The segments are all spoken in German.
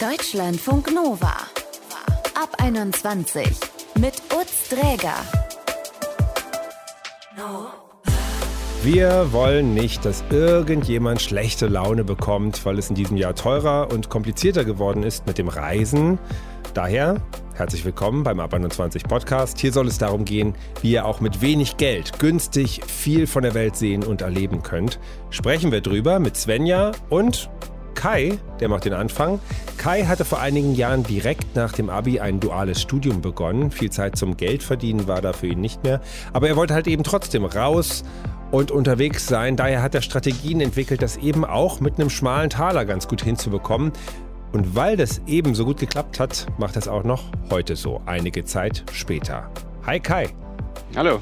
Deutschlandfunk Nova. Ab 21 mit Utz Dräger. Wir wollen nicht, dass irgendjemand schlechte Laune bekommt, weil es in diesem Jahr teurer und komplizierter geworden ist mit dem Reisen. Daher herzlich willkommen beim Ab 21 Podcast. Hier soll es darum gehen, wie ihr auch mit wenig Geld günstig viel von der Welt sehen und erleben könnt. Sprechen wir drüber mit Svenja und Kai, der macht den Anfang. Kai hatte vor einigen Jahren direkt nach dem Abi ein duales Studium begonnen. Viel Zeit zum Geldverdienen war da für ihn nicht mehr. Aber er wollte halt eben trotzdem raus und unterwegs sein. Daher hat er Strategien entwickelt, das eben auch mit einem schmalen Taler ganz gut hinzubekommen. Und weil das eben so gut geklappt hat, macht das auch noch heute so, einige Zeit später. Hi Kai. Hallo.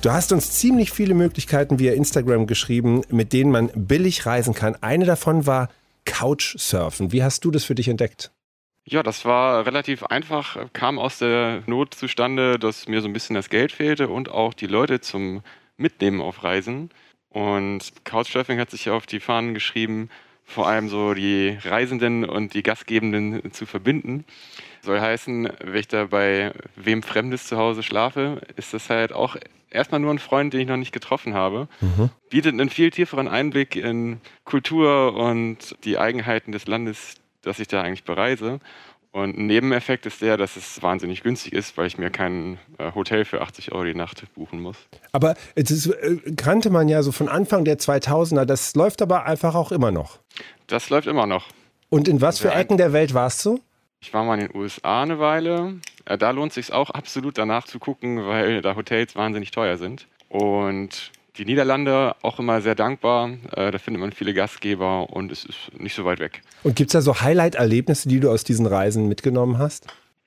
Du hast uns ziemlich viele Möglichkeiten via Instagram geschrieben, mit denen man billig reisen kann. Eine davon war Couchsurfen. Wie hast du das für dich entdeckt? Ja, das war relativ einfach, kam aus der Not zustande, dass mir so ein bisschen das Geld fehlte und auch die Leute zum Mitnehmen auf Reisen. Und Couchsurfing hat sich auf die Fahnen geschrieben, vor allem so die Reisenden und die Gastgebenden zu verbinden. Soll heißen, wenn ich da bei wem Fremdes zu Hause schlafe, ist das halt auch erstmal nur ein Freund, den ich noch nicht getroffen habe. Mhm. Bietet einen viel tieferen Einblick in Kultur und die Eigenheiten des Landes, das ich da eigentlich bereise. Und ein Nebeneffekt ist der, dass es wahnsinnig günstig ist, weil ich mir kein äh, Hotel für 80 Euro die Nacht buchen muss. Aber das äh, kannte man ja so von Anfang der 2000er. Das läuft aber einfach auch immer noch. Das läuft immer noch. Und in was für Ecken der Welt warst du? Ich war mal in den USA eine Weile. Äh, da lohnt es sich auch absolut danach zu gucken, weil da Hotels wahnsinnig teuer sind. Und die Niederlande auch immer sehr dankbar. Äh, da findet man viele Gastgeber und es ist nicht so weit weg. Und gibt es da so Highlight-Erlebnisse, die du aus diesen Reisen mitgenommen hast?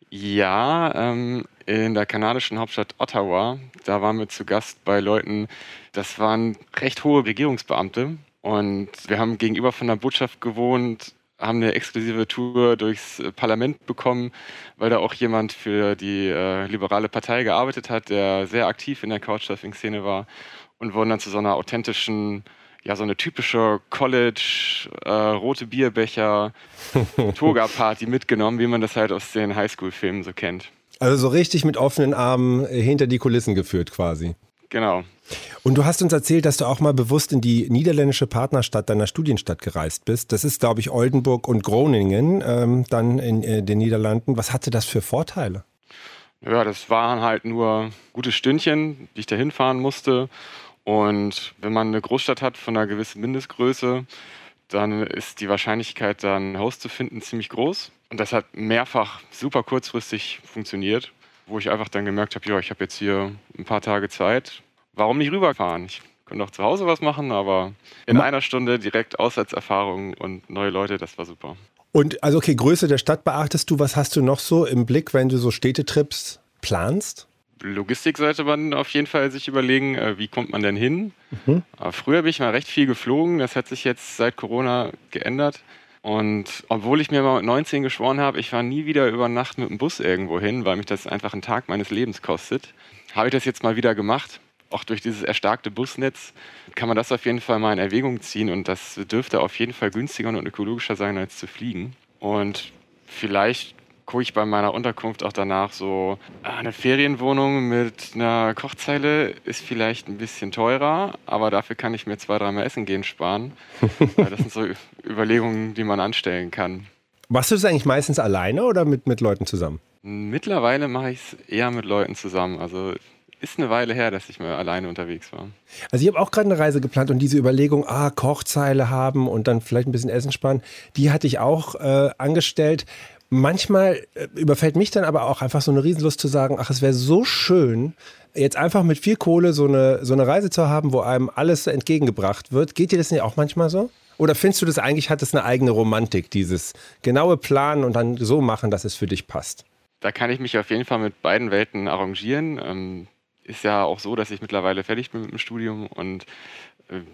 Ja, ähm, in der kanadischen Hauptstadt Ottawa, da waren wir zu Gast bei Leuten, das waren recht hohe Regierungsbeamte. Und wir haben gegenüber von der Botschaft gewohnt, haben eine exklusive Tour durchs äh, Parlament bekommen, weil da auch jemand für die äh, liberale Partei gearbeitet hat, der sehr aktiv in der Couchsurfing-Szene war und wurden dann zu so einer authentischen, ja, so eine typische College, äh, rote Bierbecher, Toga-Party mitgenommen, wie man das halt aus den Highschool-Filmen so kennt. Also so richtig mit offenen Armen hinter die Kulissen geführt quasi. Genau. Und du hast uns erzählt, dass du auch mal bewusst in die niederländische Partnerstadt deiner Studienstadt gereist bist. Das ist, glaube ich, Oldenburg und Groningen, ähm, dann in äh, den Niederlanden. Was hatte das für Vorteile? Ja, das waren halt nur gute Stündchen, die ich da hinfahren musste. Und wenn man eine Großstadt hat von einer gewissen Mindestgröße, dann ist die Wahrscheinlichkeit, da ein Haus zu finden, ziemlich groß. Und das hat mehrfach super kurzfristig funktioniert, wo ich einfach dann gemerkt habe, ja, ich habe jetzt hier ein paar Tage Zeit. Warum nicht rüberfahren? Ich könnte auch zu Hause was machen, aber in einer Stunde direkt Auswärtserfahrung und neue Leute, das war super. Und also okay, Größe der Stadt beachtest du. Was hast du noch so im Blick, wenn du so Städtetrips planst? Logistik sollte man auf jeden Fall sich überlegen, äh, wie kommt man denn hin. Mhm. früher bin ich mal recht viel geflogen, das hat sich jetzt seit Corona geändert. Und obwohl ich mir mal mit 19 geschworen habe, ich fahre nie wieder über Nacht mit dem Bus irgendwo hin, weil mich das einfach einen Tag meines Lebens kostet, habe ich das jetzt mal wieder gemacht. Auch durch dieses erstarkte Busnetz kann man das auf jeden Fall mal in Erwägung ziehen und das dürfte auf jeden Fall günstiger und ökologischer sein, als zu fliegen. Und vielleicht gucke ich bei meiner Unterkunft auch danach so, ah, eine Ferienwohnung mit einer Kochzeile ist vielleicht ein bisschen teurer, aber dafür kann ich mir zwei, dreimal Essen gehen sparen. das sind so Überlegungen, die man anstellen kann. Machst du das eigentlich meistens alleine oder mit, mit Leuten zusammen? Mittlerweile mache ich es eher mit Leuten zusammen. Also ist eine Weile her, dass ich mal alleine unterwegs war. Also ich habe auch gerade eine Reise geplant und diese Überlegung, ah, Kochzeile haben und dann vielleicht ein bisschen Essen sparen, die hatte ich auch äh, angestellt. Manchmal äh, überfällt mich dann aber auch einfach so eine Riesenlust zu sagen, ach, es wäre so schön, jetzt einfach mit viel Kohle so eine, so eine Reise zu haben, wo einem alles entgegengebracht wird. Geht dir das nicht auch manchmal so? Oder findest du das eigentlich, hat es eine eigene Romantik, dieses genaue Planen und dann so machen, dass es für dich passt? Da kann ich mich auf jeden Fall mit beiden Welten arrangieren. Ähm, ist ja auch so, dass ich mittlerweile fertig bin mit dem Studium und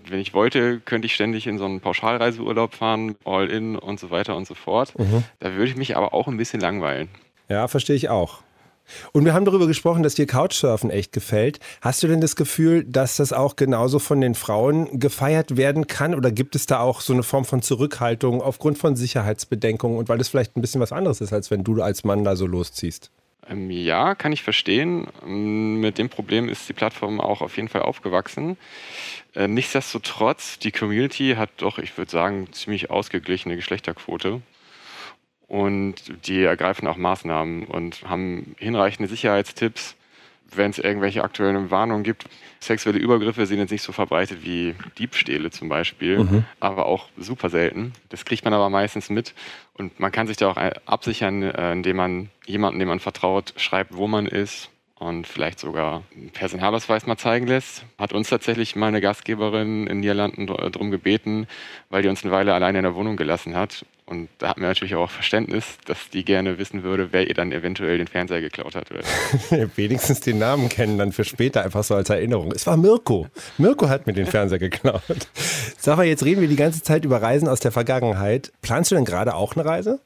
wenn ich wollte, könnte ich ständig in so einen Pauschalreiseurlaub fahren, All-In und so weiter und so fort. Mhm. Da würde ich mich aber auch ein bisschen langweilen. Ja, verstehe ich auch. Und wir haben darüber gesprochen, dass dir Couchsurfen echt gefällt. Hast du denn das Gefühl, dass das auch genauso von den Frauen gefeiert werden kann? Oder gibt es da auch so eine Form von Zurückhaltung aufgrund von Sicherheitsbedenkungen und weil das vielleicht ein bisschen was anderes ist, als wenn du als Mann da so losziehst? Ähm, ja, kann ich verstehen. Ähm, mit dem Problem ist die Plattform auch auf jeden Fall aufgewachsen. Äh, nichtsdestotrotz, die Community hat doch, ich würde sagen, ziemlich ausgeglichene Geschlechterquote. Und die ergreifen auch Maßnahmen und haben hinreichende Sicherheitstipps, wenn es irgendwelche aktuellen Warnungen gibt. Sexuelle Übergriffe sind jetzt nicht so verbreitet wie Diebstähle zum Beispiel, mhm. aber auch super selten. Das kriegt man aber meistens mit und man kann sich da auch absichern, äh, indem man jemanden, dem man vertraut, schreibt, wo man ist und vielleicht sogar einen Personalausweis mal zeigen lässt. Hat uns tatsächlich meine Gastgeberin in Niederlanden darum gebeten, weil die uns eine Weile alleine in der Wohnung gelassen hat. Und da hatten wir natürlich auch Verständnis, dass die gerne wissen würde, wer ihr dann eventuell den Fernseher geklaut hat. Wenigstens den Namen kennen dann für später einfach so als Erinnerung. Es war Mirko. Mirko hat mir den Fernseher geklaut. Sag mal, jetzt reden wir die ganze Zeit über Reisen aus der Vergangenheit. Planst du denn gerade auch eine Reise?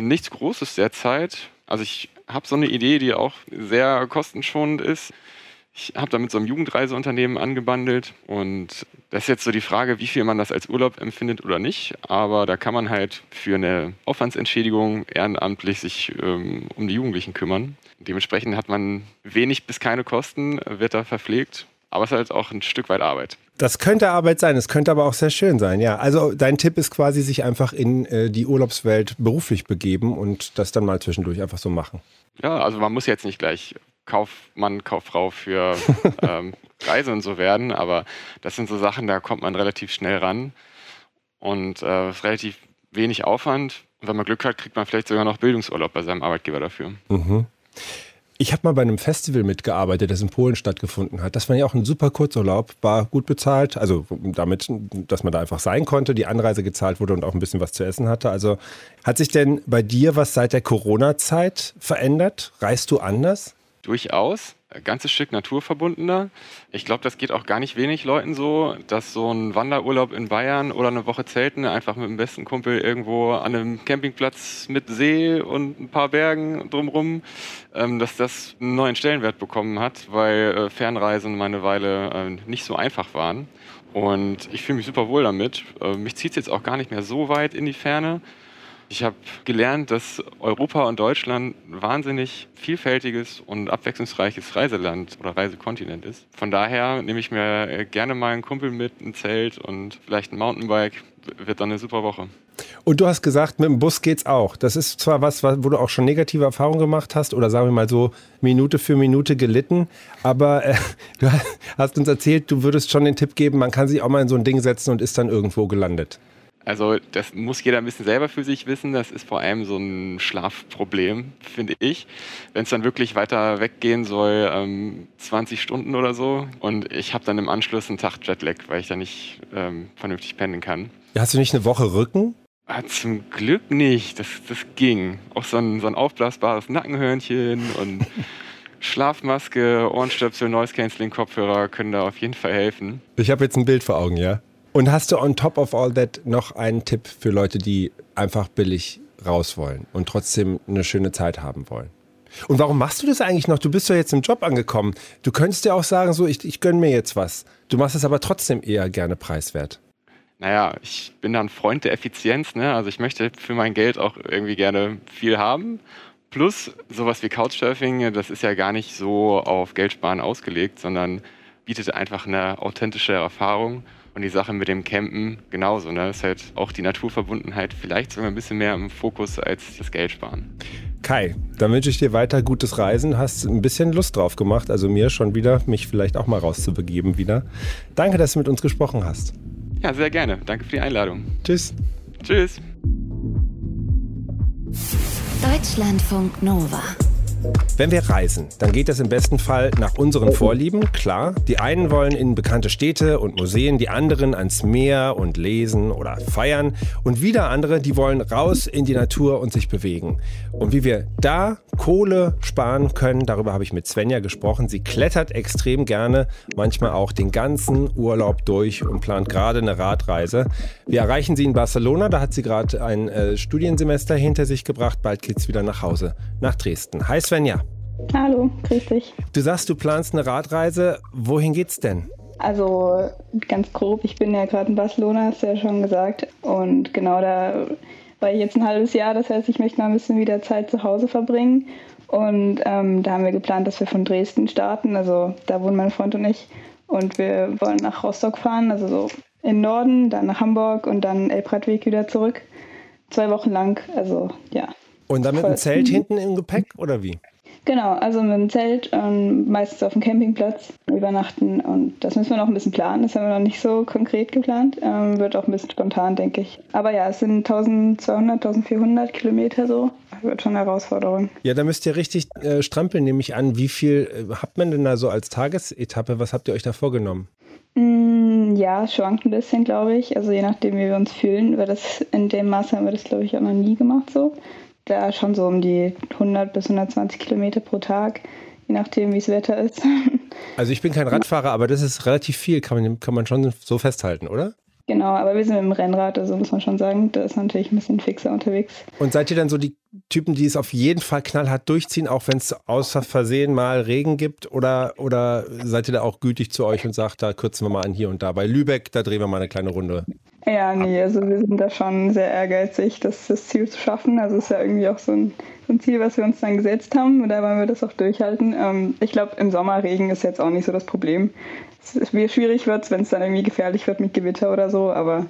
Nichts Großes derzeit. Also ich habe so eine Idee, die auch sehr kostenschonend ist. Ich habe da mit so einem Jugendreiseunternehmen angebandelt und das ist jetzt so die Frage, wie viel man das als Urlaub empfindet oder nicht. Aber da kann man halt für eine Aufwandsentschädigung ehrenamtlich sich ähm, um die Jugendlichen kümmern. Dementsprechend hat man wenig bis keine Kosten, wird da verpflegt, aber es ist halt auch ein Stück weit Arbeit. Das könnte Arbeit sein, es könnte aber auch sehr schön sein, ja. Also dein Tipp ist quasi, sich einfach in äh, die Urlaubswelt beruflich begeben und das dann mal zwischendurch einfach so machen. Ja, also man muss jetzt nicht gleich Kaufmann, Kauffrau für ähm, Reise und so werden, aber das sind so Sachen, da kommt man relativ schnell ran und äh, relativ wenig Aufwand. Und wenn man Glück hat, kriegt man vielleicht sogar noch Bildungsurlaub bei seinem Arbeitgeber dafür. Mhm. Ich habe mal bei einem Festival mitgearbeitet, das in Polen stattgefunden hat. Das war ja auch ein super Kurzurlaub, war gut bezahlt, also damit, dass man da einfach sein konnte, die Anreise gezahlt wurde und auch ein bisschen was zu essen hatte. Also hat sich denn bei dir was seit der Corona-Zeit verändert? Reist du anders? Durchaus. Ein ganzes Stück naturverbundener. Ich glaube, das geht auch gar nicht wenig Leuten so, dass so ein Wanderurlaub in Bayern oder eine Woche Zelten einfach mit dem besten Kumpel irgendwo an einem Campingplatz mit See und ein paar Bergen drumrum, ähm, dass das einen neuen Stellenwert bekommen hat, weil äh, Fernreisen meine Weile äh, nicht so einfach waren. Und ich fühle mich super wohl damit. Äh, mich zieht es jetzt auch gar nicht mehr so weit in die Ferne. Ich habe gelernt, dass Europa und Deutschland ein wahnsinnig vielfältiges und abwechslungsreiches Reiseland oder Reisekontinent ist. Von daher nehme ich mir gerne mal einen Kumpel mit, ein Zelt und vielleicht ein Mountainbike. Wird dann eine super Woche. Und du hast gesagt, mit dem Bus geht's auch. Das ist zwar was, wo du auch schon negative Erfahrungen gemacht hast oder sagen wir mal so Minute für Minute gelitten, aber äh, du hast uns erzählt, du würdest schon den Tipp geben, man kann sich auch mal in so ein Ding setzen und ist dann irgendwo gelandet. Also das muss jeder ein bisschen selber für sich wissen. Das ist vor allem so ein Schlafproblem, finde ich. Wenn es dann wirklich weiter weggehen soll, ähm, 20 Stunden oder so. Und ich habe dann im Anschluss einen Tag Jetlag, weil ich da nicht ähm, vernünftig pennen kann. Hast du nicht eine Woche Rücken? Ah, zum Glück nicht. Das, das ging. Auch so ein, so ein aufblasbares Nackenhörnchen und Schlafmaske, Ohrenstöpsel, Noise Cancelling Kopfhörer können da auf jeden Fall helfen. Ich habe jetzt ein Bild vor Augen, ja? Und hast du on top of all that noch einen Tipp für Leute, die einfach billig raus wollen und trotzdem eine schöne Zeit haben wollen? Und warum machst du das eigentlich noch? Du bist ja jetzt im Job angekommen. Du könntest ja auch sagen, so, ich, ich gönne mir jetzt was. Du machst es aber trotzdem eher gerne preiswert. Naja, ich bin da ein Freund der Effizienz. Ne? Also ich möchte für mein Geld auch irgendwie gerne viel haben. Plus sowas wie Couchsurfing, das ist ja gar nicht so auf Geldsparen ausgelegt, sondern bietet einfach eine authentische Erfahrung. Und die Sache mit dem Campen genauso. Ne? Ist halt auch die Naturverbundenheit vielleicht sogar ein bisschen mehr im Fokus als das Geld sparen. Kai, dann wünsche ich dir weiter gutes Reisen. Hast ein bisschen Lust drauf gemacht, also mir schon wieder, mich vielleicht auch mal rauszubegeben wieder. Danke, dass du mit uns gesprochen hast. Ja, sehr gerne. Danke für die Einladung. Tschüss. Tschüss. Deutschlandfunk Nova. Wenn wir reisen, dann geht das im besten Fall nach unseren Vorlieben, klar. Die einen wollen in bekannte Städte und Museen, die anderen ans Meer und lesen oder feiern und wieder andere, die wollen raus in die Natur und sich bewegen. Und wie wir da Kohle sparen können, darüber habe ich mit Svenja gesprochen. Sie klettert extrem gerne, manchmal auch den ganzen Urlaub durch und plant gerade eine Radreise. Wir erreichen sie in Barcelona, da hat sie gerade ein äh, Studiensemester hinter sich gebracht. Bald geht's wieder nach Hause, nach Dresden. Hi Svenja. Hallo, grüß dich. Du sagst, du planst eine Radreise. Wohin geht's denn? Also ganz grob, ich bin ja gerade in Barcelona, hast du ja schon gesagt. Und genau da war ich jetzt ein halbes Jahr. Das heißt, ich möchte mal ein bisschen wieder Zeit zu Hause verbringen. Und ähm, da haben wir geplant, dass wir von Dresden starten. Also da wohnen mein Freund und ich. Und wir wollen nach Rostock fahren, also so im Norden, dann nach Hamburg und dann Elbradweg wieder zurück. Zwei Wochen lang, also ja. Und dann mit einem Zelt hinten im Gepäck oder wie? Genau, also mit dem Zelt, ähm, meistens auf dem Campingplatz übernachten und das müssen wir noch ein bisschen planen. Das haben wir noch nicht so konkret geplant. Ähm, wird auch ein bisschen spontan, denke ich. Aber ja, es sind 1200, 1400 Kilometer so. Wird schon eine Herausforderung. Ja, da müsst ihr richtig äh, strampeln, nehme ich an. Wie viel äh, hat man denn da so als Tagesetappe? Was habt ihr euch da vorgenommen? Mm, ja, schwankt ein bisschen, glaube ich. Also je nachdem, wie wir uns fühlen, weil das in dem Maße haben wir das, glaube ich, auch noch nie gemacht so da schon so um die 100 bis 120 Kilometer pro Tag, je nachdem, wie das Wetter ist. Also ich bin kein Radfahrer, aber das ist relativ viel, kann man, kann man schon so festhalten, oder? Genau, aber wir sind mit dem Rennrad, also muss man schon sagen, da ist natürlich ein bisschen fixer unterwegs. Und seid ihr dann so die Typen, die es auf jeden Fall knallhart durchziehen, auch wenn es außer Versehen mal Regen gibt? Oder, oder seid ihr da auch gütig zu euch und sagt, da kürzen wir mal an hier und da? Bei Lübeck, da drehen wir mal eine kleine Runde. Ja, nee, also wir sind da schon sehr ehrgeizig, das, das Ziel zu schaffen. Also es ist ja irgendwie auch so ein, ein Ziel, was wir uns dann gesetzt haben und da wollen wir das auch durchhalten. Ähm, ich glaube, im Sommer Regen ist jetzt auch nicht so das Problem. Es, wie schwierig wird es, wenn es dann irgendwie gefährlich wird mit Gewitter oder so, aber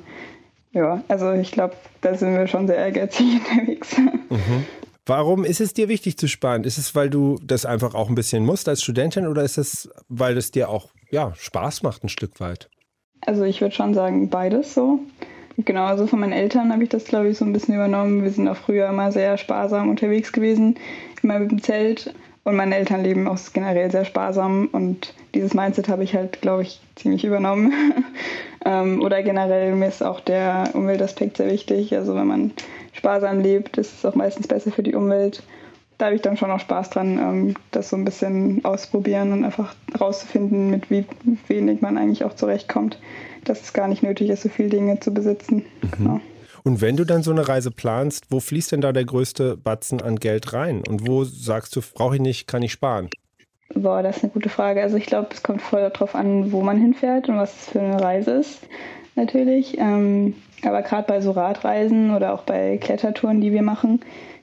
ja, also ich glaube, da sind wir schon sehr ehrgeizig unterwegs. Mhm. Warum ist es dir wichtig zu sparen? Ist es, weil du das einfach auch ein bisschen musst als Studentin oder ist es, weil es dir auch ja, Spaß macht ein Stück weit? Also ich würde schon sagen, beides so. Genau, also von meinen Eltern habe ich das, glaube ich, so ein bisschen übernommen. Wir sind auch früher immer sehr sparsam unterwegs gewesen, immer mit dem Zelt. Und meine Eltern leben auch generell sehr sparsam und dieses Mindset habe ich halt, glaube ich, ziemlich übernommen. ähm, oder generell mir ist auch der Umweltaspekt sehr wichtig. Also wenn man sparsam lebt, ist es auch meistens besser für die Umwelt da habe ich dann schon auch Spaß dran, ähm, das so ein bisschen ausprobieren und einfach rauszufinden, mit wie wenig man eigentlich auch zurechtkommt, dass es gar nicht nötig ist, so viele Dinge zu besitzen. Mhm. Genau. Und wenn du dann so eine Reise planst, wo fließt denn da der größte Batzen an Geld rein? Und wo sagst du, brauche ich nicht, kann ich sparen? Boah, das ist eine gute Frage. Also ich glaube, es kommt voll darauf an, wo man hinfährt und was es für eine Reise ist, natürlich. Ähm, aber gerade bei so Radreisen oder auch bei Klettertouren, die wir machen,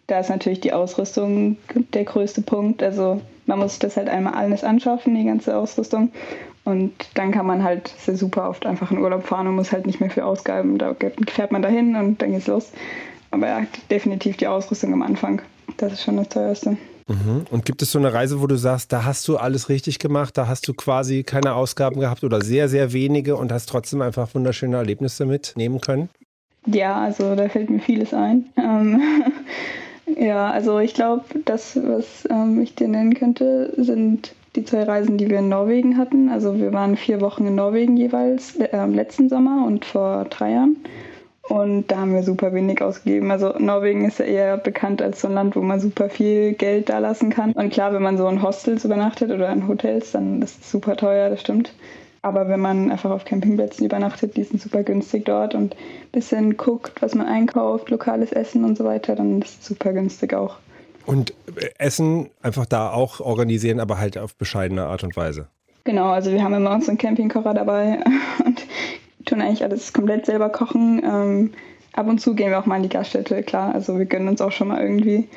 da ist natürlich die Ausrüstung der größte Punkt. Also man muss sich das halt einmal alles anschaffen, die ganze Ausrüstung. Und dann kann man halt sehr super oft einfach in Urlaub fahren und muss halt nicht mehr für Ausgaben. Da fährt man dahin und dann geht's los. Aber ja, definitiv die Ausrüstung am Anfang. Das ist schon das teuerste. Mhm. Und gibt es so eine Reise, wo du sagst, da hast du alles richtig gemacht, da hast du quasi keine Ausgaben gehabt oder sehr, sehr wenige und hast trotzdem einfach wunderschöne Erlebnisse mitnehmen können? Ja, also da fällt mir vieles ein. Ähm, Ja, also ich glaube, das, was ähm, ich dir nennen könnte, sind die zwei Reisen, die wir in Norwegen hatten. Also wir waren vier Wochen in Norwegen jeweils äh, letzten Sommer und vor drei Jahren. Und da haben wir super wenig ausgegeben. Also Norwegen ist ja eher bekannt als so ein Land, wo man super viel Geld da lassen kann. Und klar, wenn man so in Hostels übernachtet oder in Hotels, dann ist es super teuer, das stimmt. Aber wenn man einfach auf Campingplätzen übernachtet, die sind super günstig dort und ein bisschen guckt, was man einkauft, lokales Essen und so weiter, dann ist es super günstig auch. Und äh, Essen einfach da auch organisieren, aber halt auf bescheidene Art und Weise. Genau, also wir haben immer unseren Campingkocher dabei und tun eigentlich alles komplett selber kochen. Ähm, ab und zu gehen wir auch mal in die Gaststätte, klar. Also wir gönnen uns auch schon mal irgendwie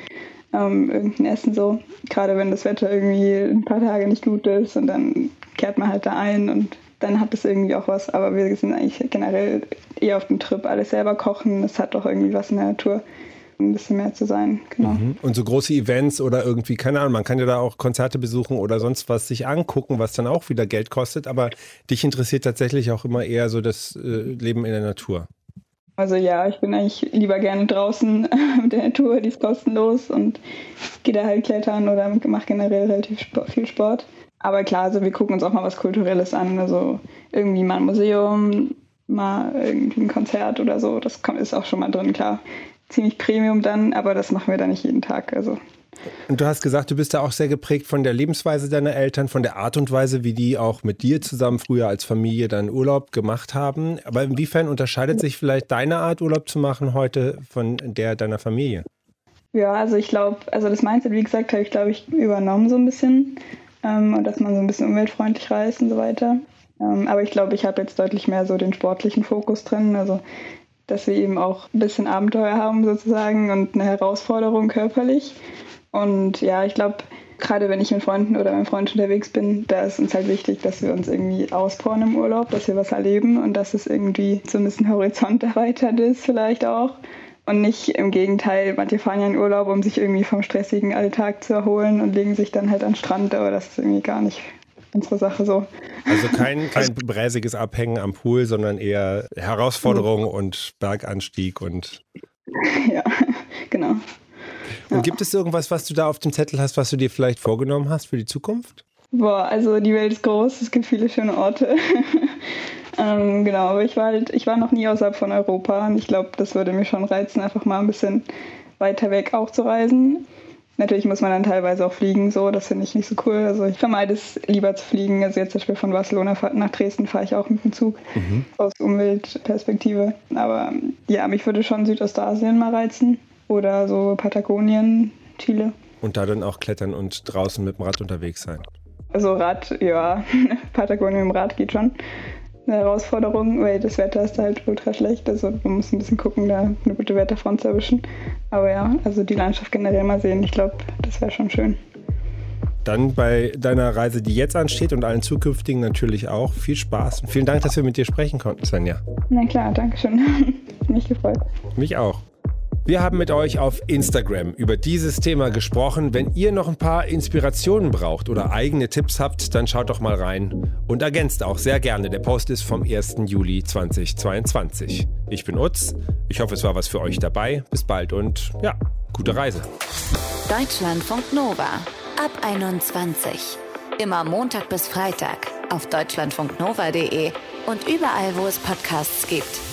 ähm, irgendein Essen so. Gerade wenn das Wetter irgendwie ein paar Tage nicht gut ist und dann kehrt man halt da ein und dann hat es irgendwie auch was. Aber wir sind eigentlich generell eher auf dem Trip, alles selber kochen. Das hat doch irgendwie was in der Natur ein bisschen mehr zu sein. Genau. Mhm. Und so große Events oder irgendwie, keine Ahnung, man kann ja da auch Konzerte besuchen oder sonst was sich angucken, was dann auch wieder Geld kostet. Aber dich interessiert tatsächlich auch immer eher so das äh, Leben in der Natur. Also ja, ich bin eigentlich lieber gerne draußen mit der Natur, die ist kostenlos und gehe da halt klettern oder mache generell relativ viel Sport. Aber klar, also wir gucken uns auch mal was Kulturelles an, also irgendwie mal ein Museum, mal irgendwie ein Konzert oder so, das ist auch schon mal drin, klar. Ziemlich Premium dann, aber das machen wir dann nicht jeden Tag. Also und du hast gesagt, du bist da auch sehr geprägt von der Lebensweise deiner Eltern, von der Art und Weise, wie die auch mit dir zusammen früher als Familie dann Urlaub gemacht haben. Aber inwiefern unterscheidet sich vielleicht deine Art, Urlaub zu machen heute von der deiner Familie? Ja, also ich glaube, also das Mindset, wie gesagt, habe ich, glaube ich, übernommen so ein bisschen. Ähm, und dass man so ein bisschen umweltfreundlich reist und so weiter. Ähm, aber ich glaube, ich habe jetzt deutlich mehr so den sportlichen Fokus drin. Also dass wir eben auch ein bisschen Abenteuer haben sozusagen und eine Herausforderung körperlich. Und ja, ich glaube, gerade wenn ich mit Freunden oder mit Freunden unterwegs bin, da ist uns halt wichtig, dass wir uns irgendwie auspowern im Urlaub, dass wir was erleben und dass es irgendwie so ein bisschen Horizont erweitert ist vielleicht auch. Und nicht im Gegenteil, manche fahren ja in Urlaub, um sich irgendwie vom stressigen Alltag zu erholen und legen sich dann halt an den Strand, aber das ist irgendwie gar nicht unsere Sache so. Also kein, kein bräsiges Abhängen am Pool, sondern eher Herausforderung mhm. und Berganstieg und. Ja, genau. Und ja. gibt es irgendwas, was du da auf dem Zettel hast, was du dir vielleicht vorgenommen hast für die Zukunft? Boah, also die Welt ist groß, es gibt viele schöne Orte. ähm, genau, aber ich war halt, ich war noch nie außerhalb von Europa und ich glaube, das würde mich schon reizen, einfach mal ein bisschen weiter weg auch zu reisen. Natürlich muss man dann teilweise auch fliegen, so, das finde ich nicht so cool. Also ich vermeide es lieber zu fliegen. Also jetzt zum Beispiel von Barcelona nach Dresden fahre ich auch mit dem Zug mhm. aus Umweltperspektive. Aber ja, mich würde schon Südostasien mal reizen oder so Patagonien, Chile. Und da dann auch klettern und draußen mit dem Rad unterwegs sein. Also Rad, ja, Patagonien mit dem Rad geht schon eine Herausforderung, weil das Wetter ist halt ultra schlecht. Also man muss ein bisschen gucken, da eine gute Wetterfront zu erwischen. Aber ja, also die Landschaft generell mal sehen, ich glaube, das wäre schon schön. Dann bei deiner Reise, die jetzt ansteht und allen zukünftigen natürlich auch. Viel Spaß und vielen Dank, dass wir mit dir sprechen konnten, Svenja. Na klar, danke schön. Mich gefreut. Mich auch. Wir haben mit euch auf Instagram über dieses Thema gesprochen. Wenn ihr noch ein paar Inspirationen braucht oder eigene Tipps habt, dann schaut doch mal rein und ergänzt auch sehr gerne. Der Post ist vom 1. Juli 2022. Ich bin Utz. Ich hoffe, es war was für euch dabei. Bis bald und ja, gute Reise. Deutschlandfunk Nova ab 21. Immer Montag bis Freitag auf deutschlandfunknova.de und überall, wo es Podcasts gibt.